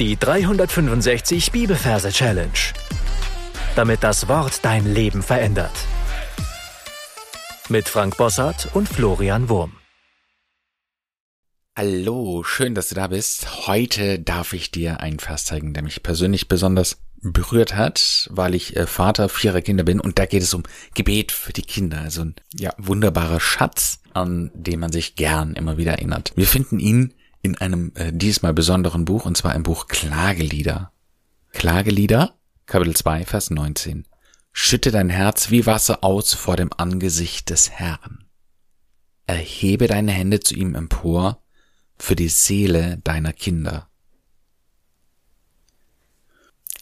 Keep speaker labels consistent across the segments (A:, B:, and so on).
A: Die 365 Bibelverse Challenge. Damit das Wort dein Leben verändert. Mit Frank Bossart und Florian Wurm.
B: Hallo, schön, dass du da bist. Heute darf ich dir einen Vers zeigen, der mich persönlich besonders berührt hat, weil ich äh, Vater vierer Kinder bin und da geht es um Gebet für die Kinder. Also ein ja, wunderbarer Schatz, an den man sich gern immer wieder erinnert. Wir finden ihn in einem äh, diesmal besonderen Buch, und zwar im Buch Klagelieder. Klagelieder, Kapitel 2, Vers 19. Schütte dein Herz wie Wasser aus vor dem Angesicht des Herrn. Erhebe deine Hände zu ihm empor für die Seele deiner Kinder.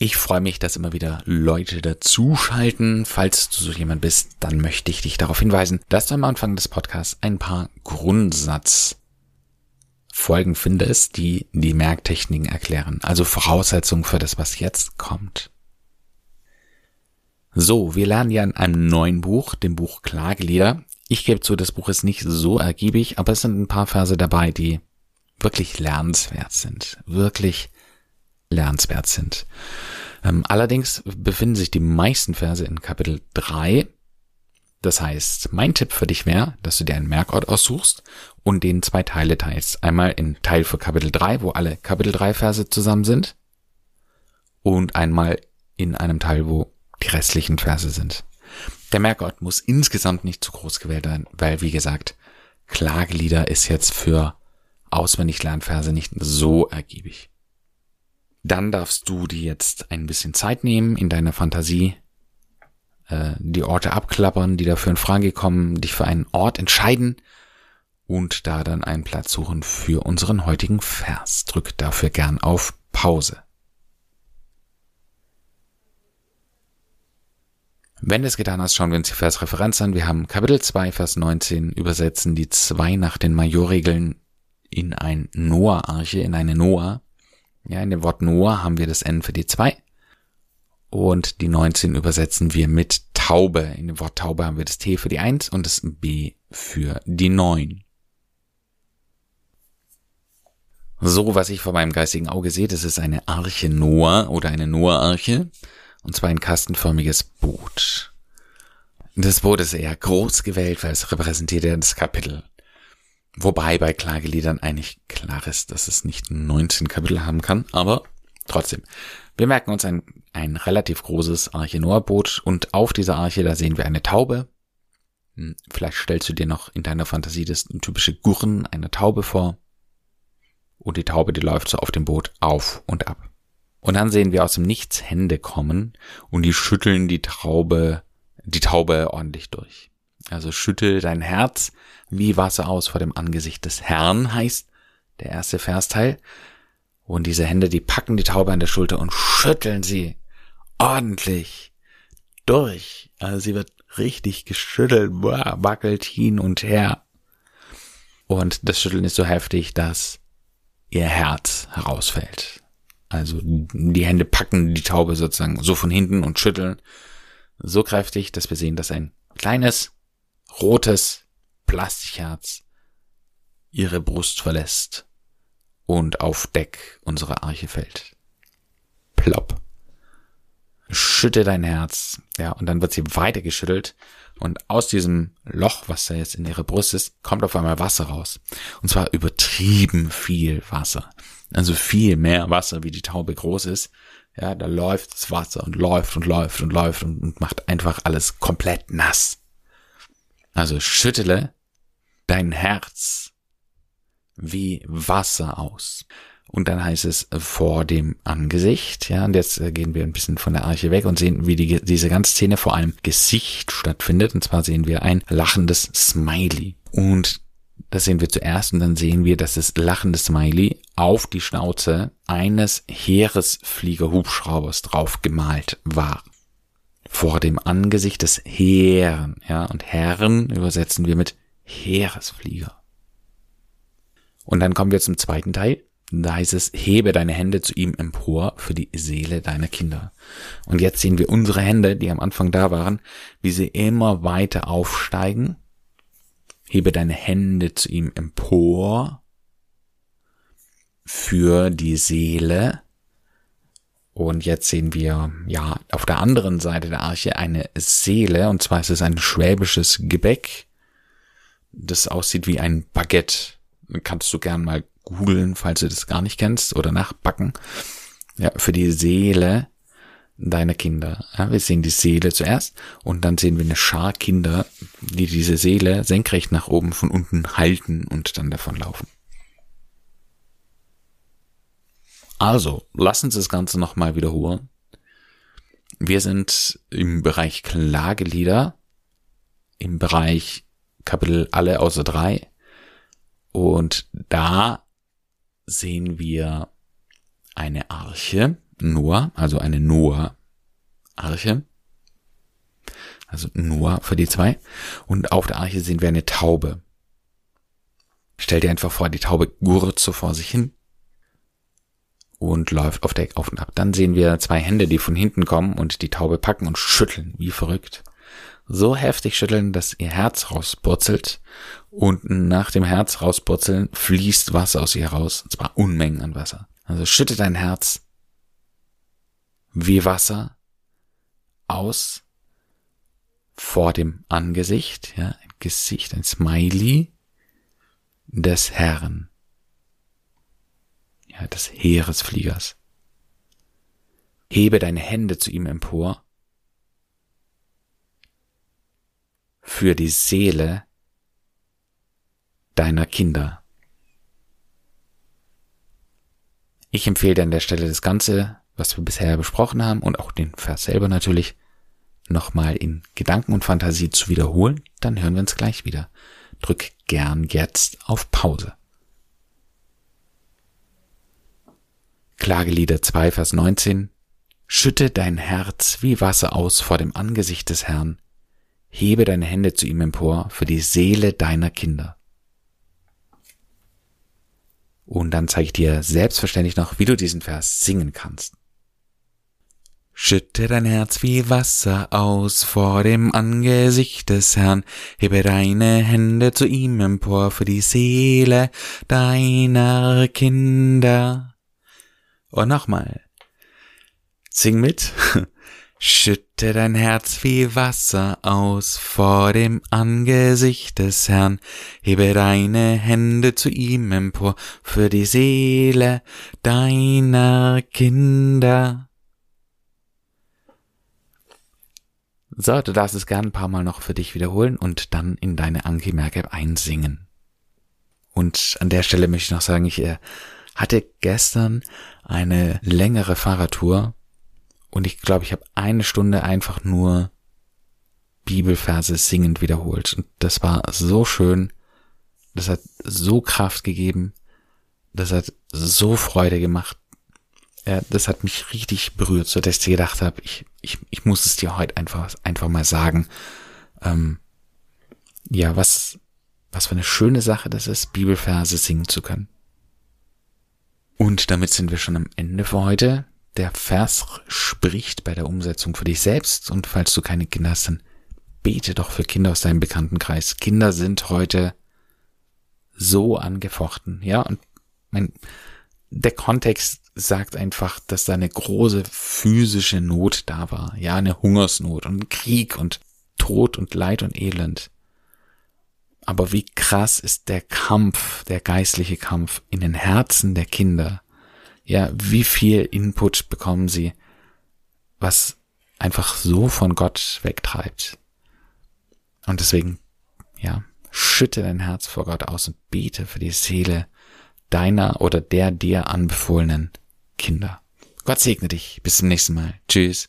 B: Ich freue mich, dass immer wieder Leute dazuschalten. Falls du so jemand bist, dann möchte ich dich darauf hinweisen, dass du am Anfang des Podcasts ein paar Grundsatz Folgen findest, die die Merktechniken erklären. Also Voraussetzungen für das, was jetzt kommt. So, wir lernen ja in einem neuen Buch, dem Buch Klagelieder. Ich gebe zu, das Buch ist nicht so ergiebig, aber es sind ein paar Verse dabei, die wirklich lernenswert sind. Wirklich lernenswert sind. Ähm, allerdings befinden sich die meisten Verse in Kapitel 3 das heißt, mein Tipp für dich wäre, dass du dir einen Merkort aussuchst und den zwei Teile teilst. Einmal in Teil für Kapitel 3, wo alle Kapitel 3 Verse zusammen sind und einmal in einem Teil, wo die restlichen Verse sind. Der Merkort muss insgesamt nicht zu groß gewählt werden, weil, wie gesagt, Klagelieder ist jetzt für auswendig Lernverse nicht so ergiebig. Dann darfst du dir jetzt ein bisschen Zeit nehmen in deiner Fantasie, äh, die Orte abklappern, die dafür in Frage kommen, dich für einen Ort entscheiden und da dann einen Platz suchen für unseren heutigen Vers. Drück dafür gern auf Pause. Wenn du es getan hast, schauen wir uns die Versreferenz an. Wir haben Kapitel 2, Vers 19, übersetzen die zwei nach den Majorregeln in ein Noah-Arche, in eine Noah. Ja, in dem Wort Noah haben wir das N für die zwei und die 19 übersetzen wir mit Taube. In dem Wort Taube haben wir das T für die 1 und das B für die 9. So, was ich vor meinem geistigen Auge sehe, das ist eine Arche Noah oder eine Noah-Arche. Und zwar ein kastenförmiges Boot. Das Boot ist eher groß gewählt, weil es repräsentiert ja das Kapitel. Wobei bei Klageliedern eigentlich klar ist, dass es nicht 19 Kapitel haben kann, aber trotzdem. Wir merken uns ein, ein relativ großes Arche Noah-Boot und auf dieser Arche, da sehen wir eine Taube. Hm, vielleicht stellst du dir noch in deiner Fantasie das typische Gurren einer Taube vor. Und die Taube, die läuft so auf dem Boot auf und ab. Und dann sehen wir aus dem Nichts Hände kommen und die schütteln die Taube, die Taube ordentlich durch. Also schüttel dein Herz wie Wasser aus vor dem Angesicht des Herrn heißt der erste Versteil. Und diese Hände, die packen die Taube an der Schulter und schütteln sie ordentlich durch. Also sie wird richtig geschüttelt, wackelt hin und her. Und das Schütteln ist so heftig, dass ihr Herz herausfällt. Also die Hände packen die Taube sozusagen so von hinten und schütteln so kräftig, dass wir sehen, dass ein kleines, rotes Plastikherz ihre Brust verlässt und auf Deck unserer Arche fällt. Plopp. Schütte dein Herz. Ja, und dann wird sie weiter geschüttelt. Und aus diesem Loch, was da jetzt in ihrer Brust ist, kommt auf einmal Wasser raus. Und zwar übertrieben viel Wasser. Also viel mehr Wasser, wie die Taube groß ist. Ja, da läuft das Wasser und läuft und läuft und läuft und, und macht einfach alles komplett nass. Also schüttele dein Herz wie Wasser aus. Und dann heißt es vor dem Angesicht, ja, und jetzt äh, gehen wir ein bisschen von der Arche weg und sehen, wie die, diese ganze Szene vor einem Gesicht stattfindet. Und zwar sehen wir ein lachendes Smiley. Und das sehen wir zuerst und dann sehen wir, dass das lachende Smiley auf die Schnauze eines Heeresfliegerhubschraubers drauf gemalt war. Vor dem Angesicht des Heeren, ja, und Herren übersetzen wir mit Heeresflieger. Und dann kommen wir zum zweiten Teil. Da heißt es, hebe deine Hände zu ihm empor für die Seele deiner Kinder. Und jetzt sehen wir unsere Hände, die am Anfang da waren, wie sie immer weiter aufsteigen. Hebe deine Hände zu ihm empor für die Seele Und jetzt sehen wir ja auf der anderen Seite der Arche eine Seele, und zwar ist es ein schwäbisches Gebäck, das aussieht wie ein Baguette. Kannst du gern mal googeln, falls du das gar nicht kennst, oder nachbacken. Ja, für die Seele deiner Kinder. Ja, wir sehen die Seele zuerst und dann sehen wir eine Schar Kinder, die diese Seele senkrecht nach oben von unten halten und dann davon laufen. Also, lass uns das Ganze nochmal wiederholen. Wir sind im Bereich Klagelieder, im Bereich Kapitel alle außer drei. Und da sehen wir eine Arche, Noah, also eine Noah-Arche. Also Noah für die zwei. Und auf der Arche sehen wir eine Taube. Stell dir einfach vor, die Taube gurrt so vor sich hin und läuft auf Deck auf und ab. Dann sehen wir zwei Hände, die von hinten kommen und die Taube packen und schütteln, wie verrückt. So heftig schütteln, dass ihr Herz rausburzelt und nach dem Herz rausburzeln fließt Wasser aus ihr heraus, und zwar Unmengen an Wasser. Also schütte dein Herz wie Wasser aus vor dem Angesicht, ja, ein Gesicht, ein Smiley des Herrn ja, des Heeresfliegers. Hebe deine Hände zu ihm empor für die Seele deiner Kinder. Ich empfehle dir an der Stelle das Ganze, was wir bisher besprochen haben und auch den Vers selber natürlich, nochmal in Gedanken und Fantasie zu wiederholen. Dann hören wir uns gleich wieder. Drück gern jetzt auf Pause. Klagelieder 2, Vers 19 Schütte dein Herz wie Wasser aus vor dem Angesicht des Herrn, hebe deine Hände zu ihm empor für die Seele deiner Kinder. Und dann zeige ich dir selbstverständlich noch, wie du diesen Vers singen kannst. Schütte dein Herz wie Wasser aus vor dem Angesicht des Herrn, hebe deine Hände zu ihm empor für die Seele deiner Kinder. Und nochmal. Sing mit. Schütte dein Herz wie Wasser aus vor dem Angesicht des Herrn, hebe deine Hände zu ihm empor für die Seele deiner Kinder. So, du darfst es gern ein paar Mal noch für dich wiederholen und dann in deine Anki-Merke einsingen. Und an der Stelle möchte ich noch sagen, ich äh, hatte gestern eine längere Fahrradtour und ich glaube, ich habe eine Stunde einfach nur Bibelverse singend wiederholt. Und das war so schön. Das hat so Kraft gegeben. Das hat so Freude gemacht. Ja, das hat mich richtig berührt, so dass ich gedacht habe, ich, ich, ich muss es dir heute einfach, einfach mal sagen. Ähm, ja, was, was für eine schöne Sache das ist, Bibelverse singen zu können. Und damit sind wir schon am Ende für heute. Der Vers spricht bei der Umsetzung für dich selbst und falls du keine Kinder hast, dann bete doch für Kinder aus deinem Bekanntenkreis. Kinder sind heute so angefochten, ja, und mein, der Kontext sagt einfach, dass da eine große physische Not da war, ja, eine Hungersnot und Krieg und Tod und Leid und Elend. Aber wie krass ist der Kampf, der geistliche Kampf in den Herzen der Kinder? Ja, wie viel Input bekommen sie, was einfach so von Gott wegtreibt? Und deswegen, ja, schütte dein Herz vor Gott aus und bete für die Seele deiner oder der dir anbefohlenen Kinder. Gott segne dich. Bis zum nächsten Mal. Tschüss.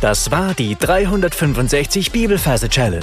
A: Das war die 365 Bibelferse Challenge.